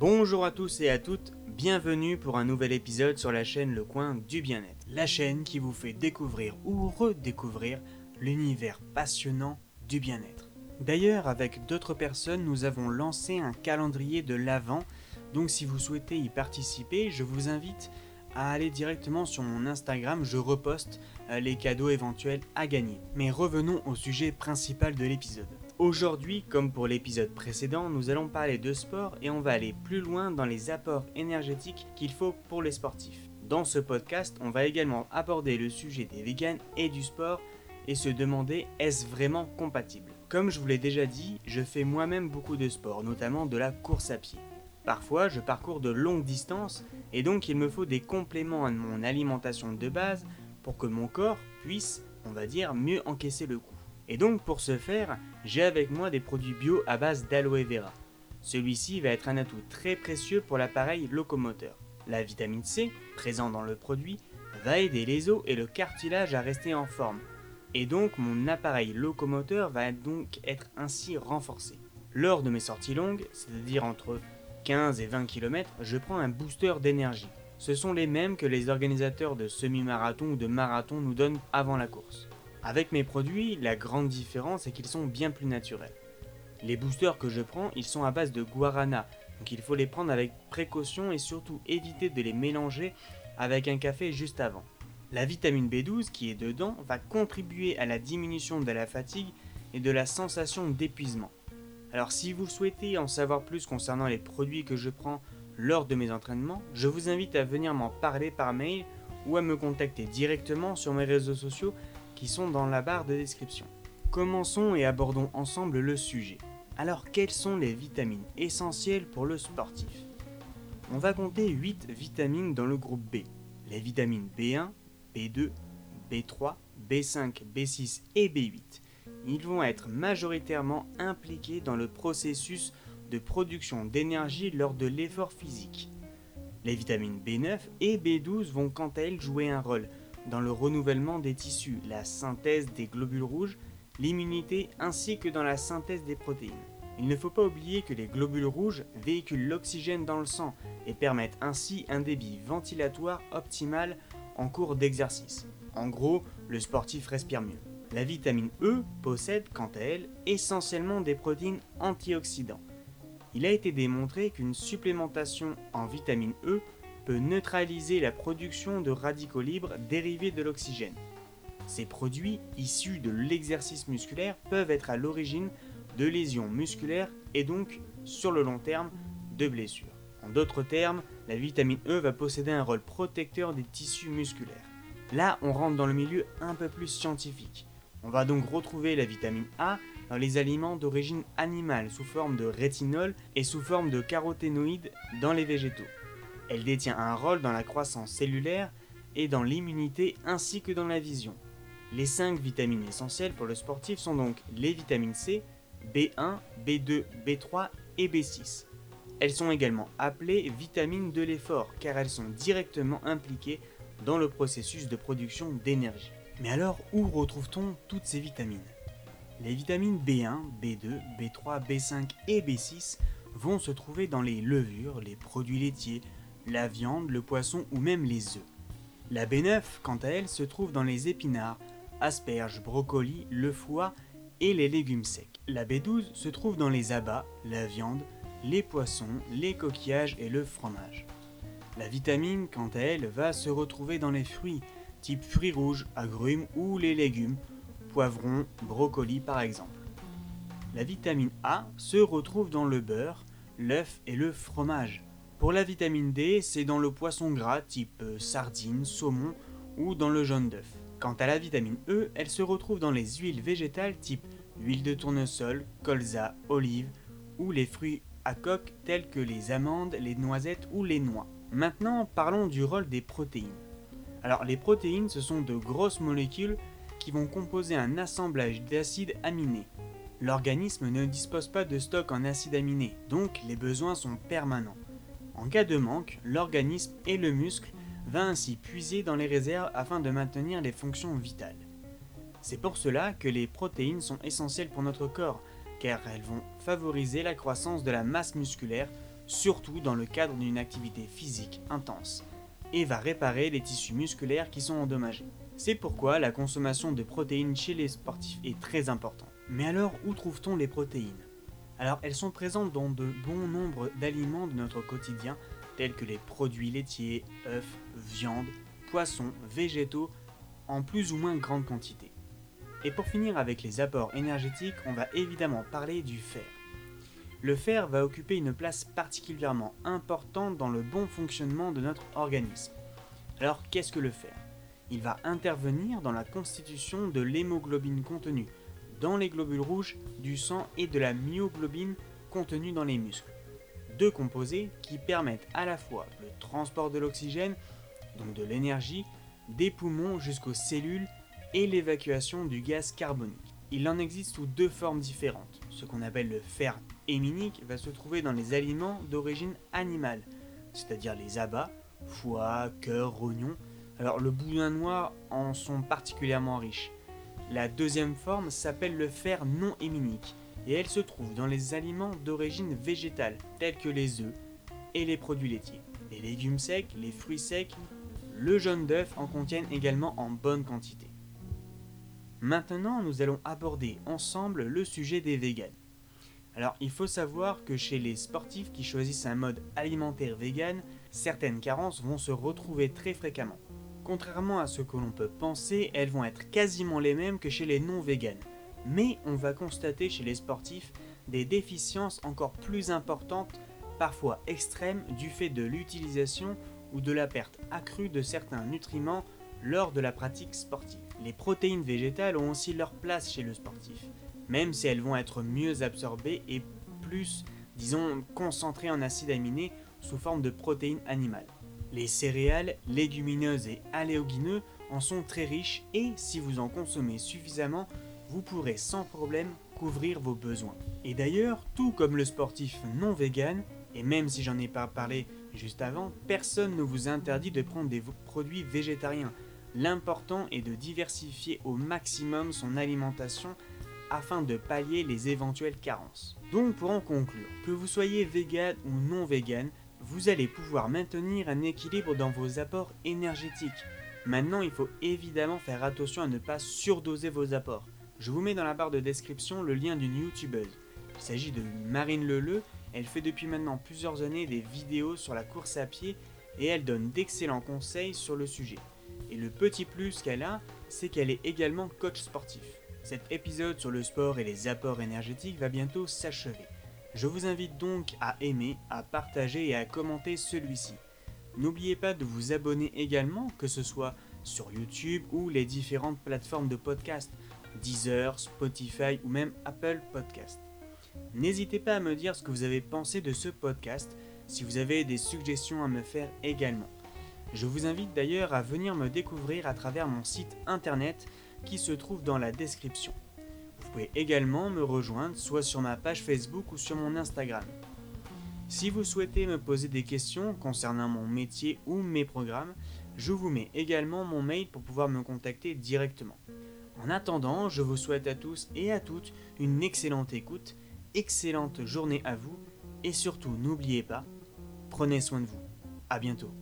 Bonjour à tous et à toutes, bienvenue pour un nouvel épisode sur la chaîne Le Coin du Bien-être, la chaîne qui vous fait découvrir ou redécouvrir l'univers passionnant du bien-être. D'ailleurs, avec d'autres personnes, nous avons lancé un calendrier de l'Avent, donc si vous souhaitez y participer, je vous invite à aller directement sur mon Instagram, je reposte euh, les cadeaux éventuels à gagner. Mais revenons au sujet principal de l'épisode. Aujourd'hui, comme pour l'épisode précédent, nous allons parler de sport et on va aller plus loin dans les apports énergétiques qu'il faut pour les sportifs. Dans ce podcast, on va également aborder le sujet des vegans et du sport et se demander est-ce vraiment compatible? Comme je vous l'ai déjà dit, je fais moi-même beaucoup de sport, notamment de la course à pied. Parfois, je parcours de longues distances et donc il me faut des compléments à mon alimentation de base pour que mon corps puisse, on va dire, mieux encaisser le coup. Et donc pour ce faire, j'ai avec moi des produits bio à base d'aloe vera. Celui-ci va être un atout très précieux pour l'appareil locomoteur. La vitamine C, présente dans le produit, va aider les os et le cartilage à rester en forme. Et donc mon appareil locomoteur va donc être ainsi renforcé. Lors de mes sorties longues, c'est-à-dire entre 15 et 20 km, je prends un booster d'énergie. Ce sont les mêmes que les organisateurs de semi-marathon ou de marathon nous donnent avant la course. Avec mes produits, la grande différence est qu'ils sont bien plus naturels. Les boosters que je prends, ils sont à base de guarana, donc il faut les prendre avec précaution et surtout éviter de les mélanger avec un café juste avant. La vitamine B12 qui est dedans va contribuer à la diminution de la fatigue et de la sensation d'épuisement. Alors si vous souhaitez en savoir plus concernant les produits que je prends lors de mes entraînements, je vous invite à venir m'en parler par mail ou à me contacter directement sur mes réseaux sociaux qui sont dans la barre de description. Commençons et abordons ensemble le sujet. Alors quelles sont les vitamines essentielles pour le sportif? On va compter 8 vitamines dans le groupe B. Les vitamines B1, B2, B3, B5, B6 et B8. Ils vont être majoritairement impliqués dans le processus de production d'énergie lors de l'effort physique. Les vitamines B9 et B12 vont quant à elles jouer un rôle dans le renouvellement des tissus, la synthèse des globules rouges, l'immunité ainsi que dans la synthèse des protéines. Il ne faut pas oublier que les globules rouges véhiculent l'oxygène dans le sang et permettent ainsi un débit ventilatoire optimal en cours d'exercice. En gros, le sportif respire mieux. La vitamine E possède quant à elle essentiellement des protéines antioxydants. Il a été démontré qu'une supplémentation en vitamine E peut neutraliser la production de radicaux libres dérivés de l'oxygène. Ces produits, issus de l'exercice musculaire, peuvent être à l'origine de lésions musculaires et donc, sur le long terme, de blessures. En d'autres termes, la vitamine E va posséder un rôle protecteur des tissus musculaires. Là, on rentre dans le milieu un peu plus scientifique. On va donc retrouver la vitamine A dans les aliments d'origine animale sous forme de rétinol et sous forme de caroténoïdes dans les végétaux. Elle détient un rôle dans la croissance cellulaire et dans l'immunité ainsi que dans la vision. Les 5 vitamines essentielles pour le sportif sont donc les vitamines C, B1, B2, B3 et B6. Elles sont également appelées vitamines de l'effort car elles sont directement impliquées dans le processus de production d'énergie. Mais alors, où retrouve-t-on toutes ces vitamines? Les vitamines B1, B2, B3, B5 et B6 vont se trouver dans les levures, les produits laitiers, la viande, le poisson ou même les œufs. La B9, quant à elle, se trouve dans les épinards, asperges, brocolis, le foie et les légumes secs. La B12 se trouve dans les abats, la viande, les poissons, les coquillages et le fromage. La vitamine, quant à elle, va se retrouver dans les fruits, type fruits rouges, agrumes ou les légumes, poivrons, brocolis par exemple. La vitamine A se retrouve dans le beurre, l'œuf et le fromage. Pour la vitamine D, c'est dans le poisson gras type euh, sardine, saumon ou dans le jaune d'œuf. Quant à la vitamine E, elle se retrouve dans les huiles végétales type huile de tournesol, colza, olive ou les fruits à coque tels que les amandes, les noisettes ou les noix. Maintenant, parlons du rôle des protéines. Alors, les protéines, ce sont de grosses molécules qui vont composer un assemblage d'acides aminés. L'organisme ne dispose pas de stock en acides aminés, donc les besoins sont permanents. En cas de manque, l'organisme et le muscle va ainsi puiser dans les réserves afin de maintenir les fonctions vitales. C'est pour cela que les protéines sont essentielles pour notre corps, car elles vont favoriser la croissance de la masse musculaire, surtout dans le cadre d'une activité physique intense, et va réparer les tissus musculaires qui sont endommagés. C'est pourquoi la consommation de protéines chez les sportifs est très importante. Mais alors, où trouve-t-on les protéines? Alors, elles sont présentes dans de bons nombres d'aliments de notre quotidien, tels que les produits laitiers, œufs, viande, poissons, végétaux, en plus ou moins grande quantité. Et pour finir avec les apports énergétiques, on va évidemment parler du fer. Le fer va occuper une place particulièrement importante dans le bon fonctionnement de notre organisme. Alors qu'est-ce que le fer? Il va intervenir dans la constitution de l'hémoglobine contenue dans les globules rouges du sang et de la myoglobine contenue dans les muscles. Deux composés qui permettent à la fois le transport de l'oxygène, donc de l'énergie, des poumons jusqu'aux cellules et l'évacuation du gaz carbonique. Il en existe sous deux formes différentes. Ce qu'on appelle le fer héminique va se trouver dans les aliments d'origine animale, c'est-à-dire les abats, foie, cœur, rognon. Alors le boudin noir en sont particulièrement riches. La deuxième forme s'appelle le fer non héminique et elle se trouve dans les aliments d'origine végétale tels que les œufs et les produits laitiers. Les légumes secs, les fruits secs, le jaune d'œuf en contiennent également en bonne quantité. Maintenant, nous allons aborder ensemble le sujet des véganes. Alors, il faut savoir que chez les sportifs qui choisissent un mode alimentaire vegan, certaines carences vont se retrouver très fréquemment. Contrairement à ce que l'on peut penser, elles vont être quasiment les mêmes que chez les non-véganes. Mais on va constater chez les sportifs des déficiences encore plus importantes, parfois extrêmes, du fait de l'utilisation ou de la perte accrue de certains nutriments lors de la pratique sportive. Les protéines végétales ont aussi leur place chez le sportif, même si elles vont être mieux absorbées et plus, disons, concentrées en acides aminés sous forme de protéines animales. Les céréales, légumineuses et aléogineux en sont très riches et si vous en consommez suffisamment, vous pourrez sans problème couvrir vos besoins. Et d'ailleurs, tout comme le sportif non vegan, et même si j'en ai pas parlé juste avant, personne ne vous interdit de prendre des produits végétariens. L'important est de diversifier au maximum son alimentation afin de pallier les éventuelles carences. Donc pour en conclure, que vous soyez vegan ou non vegan, vous allez pouvoir maintenir un équilibre dans vos apports énergétiques. Maintenant, il faut évidemment faire attention à ne pas surdoser vos apports. Je vous mets dans la barre de description le lien d'une youtubeuse. Il s'agit de Marine Leleu elle fait depuis maintenant plusieurs années des vidéos sur la course à pied et elle donne d'excellents conseils sur le sujet. Et le petit plus qu'elle a, c'est qu'elle est également coach sportif. Cet épisode sur le sport et les apports énergétiques va bientôt s'achever. Je vous invite donc à aimer, à partager et à commenter celui-ci. N'oubliez pas de vous abonner également, que ce soit sur YouTube ou les différentes plateformes de podcast, Deezer, Spotify ou même Apple Podcast. N'hésitez pas à me dire ce que vous avez pensé de ce podcast, si vous avez des suggestions à me faire également. Je vous invite d'ailleurs à venir me découvrir à travers mon site internet qui se trouve dans la description. Vous pouvez également me rejoindre soit sur ma page Facebook ou sur mon Instagram. Si vous souhaitez me poser des questions concernant mon métier ou mes programmes, je vous mets également mon mail pour pouvoir me contacter directement. En attendant, je vous souhaite à tous et à toutes une excellente écoute excellente journée à vous et surtout n'oubliez pas, prenez soin de vous. À bientôt.